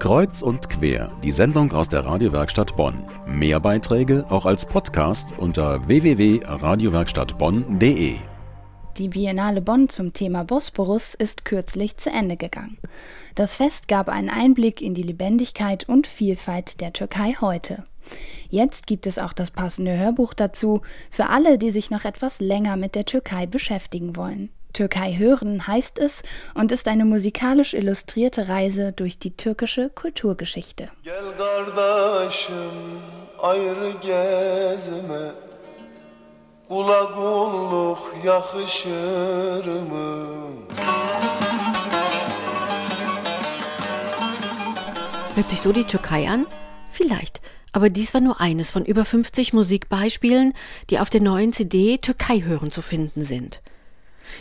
Kreuz und quer, die Sendung aus der Radiowerkstatt Bonn. Mehr Beiträge auch als Podcast unter www.radiowerkstattbonn.de. Die Biennale Bonn zum Thema Bosporus ist kürzlich zu Ende gegangen. Das Fest gab einen Einblick in die Lebendigkeit und Vielfalt der Türkei heute. Jetzt gibt es auch das passende Hörbuch dazu für alle, die sich noch etwas länger mit der Türkei beschäftigen wollen. Türkei hören heißt es und ist eine musikalisch illustrierte Reise durch die türkische Kulturgeschichte. Hört sich so die Türkei an? Vielleicht. Aber dies war nur eines von über 50 Musikbeispielen, die auf der neuen CD Türkei hören zu finden sind.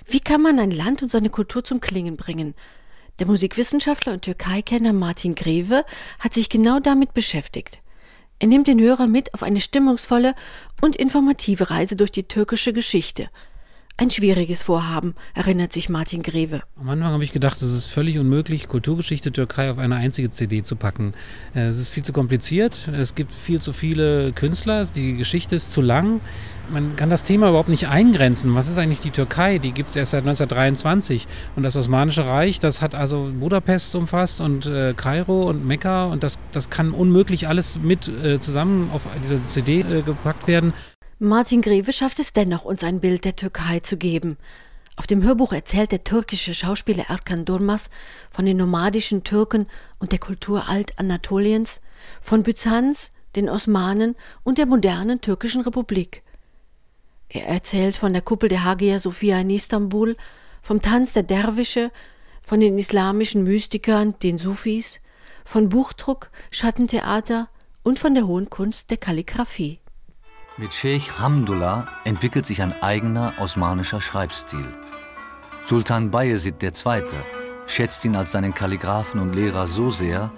Wie kann man ein Land und seine Kultur zum Klingen bringen? Der Musikwissenschaftler und Türkei-Kenner Martin Greve hat sich genau damit beschäftigt. Er nimmt den Hörer mit auf eine stimmungsvolle und informative Reise durch die türkische Geschichte – ein schwieriges Vorhaben, erinnert sich Martin Greve. Am Anfang habe ich gedacht, es ist völlig unmöglich, Kulturgeschichte Türkei auf eine einzige CD zu packen. Äh, es ist viel zu kompliziert, es gibt viel zu viele Künstler, die Geschichte ist zu lang. Man kann das Thema überhaupt nicht eingrenzen. Was ist eigentlich die Türkei? Die gibt es erst seit 1923. Und das Osmanische Reich, das hat also Budapest umfasst und äh, Kairo und Mekka. Und das, das kann unmöglich alles mit äh, zusammen auf diese CD äh, gepackt werden. Martin Greve schafft es dennoch, uns ein Bild der Türkei zu geben. Auf dem Hörbuch erzählt der türkische Schauspieler Erkan Durmaz von den nomadischen Türken und der Kultur Alt-Anatoliens, von Byzanz, den Osmanen und der modernen türkischen Republik. Er erzählt von der Kuppel der Hagia Sophia in Istanbul, vom Tanz der Derwische, von den islamischen Mystikern, den Sufis, von Buchdruck, Schattentheater und von der hohen Kunst der Kalligraphie. Mit Sheikh Hamdullah entwickelt sich ein eigener osmanischer Schreibstil. Sultan Bayezid II. schätzt ihn als seinen Kalligraphen und Lehrer so sehr,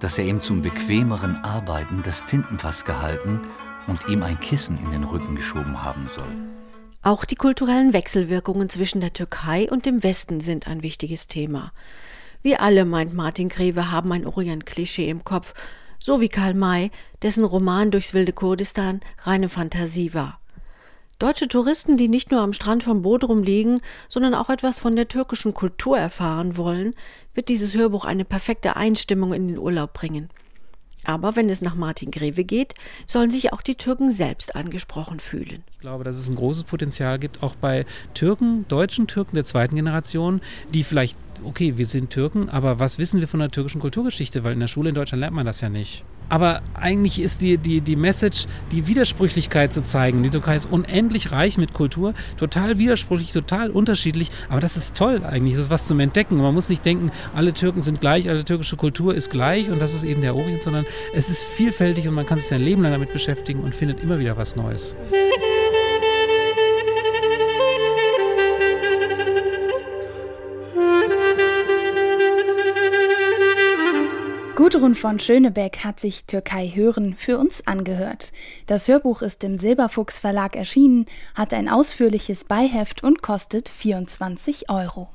dass er ihm zum bequemeren Arbeiten das Tintenfass gehalten und ihm ein Kissen in den Rücken geschoben haben soll. Auch die kulturellen Wechselwirkungen zwischen der Türkei und dem Westen sind ein wichtiges Thema. Wir alle, meint Martin Greve, haben ein Orient-Klischee im Kopf so wie Karl May, dessen Roman Durchs wilde Kurdistan reine Fantasie war. Deutsche Touristen, die nicht nur am Strand von Bodrum liegen, sondern auch etwas von der türkischen Kultur erfahren wollen, wird dieses Hörbuch eine perfekte Einstimmung in den Urlaub bringen. Aber wenn es nach Martin Greve geht, sollen sich auch die Türken selbst angesprochen fühlen. Ich glaube, dass es ein großes Potenzial gibt, auch bei Türken, deutschen Türken der zweiten Generation, die vielleicht okay, wir sind Türken, aber was wissen wir von der türkischen Kulturgeschichte? Weil in der Schule in Deutschland lernt man das ja nicht. Aber eigentlich ist die, die, die Message, die Widersprüchlichkeit zu zeigen. Die Türkei ist unendlich reich mit Kultur, total widersprüchlich, total unterschiedlich. Aber das ist toll eigentlich, das ist was zum Entdecken. Man muss nicht denken, alle Türken sind gleich, alle türkische Kultur ist gleich und das ist eben der Orient, sondern es ist vielfältig und man kann sich sein Leben lang damit beschäftigen und findet immer wieder was Neues. Gudrun von Schönebeck hat sich Türkei hören für uns angehört. Das Hörbuch ist im Silberfuchs Verlag erschienen, hat ein ausführliches Beiheft und kostet 24 Euro.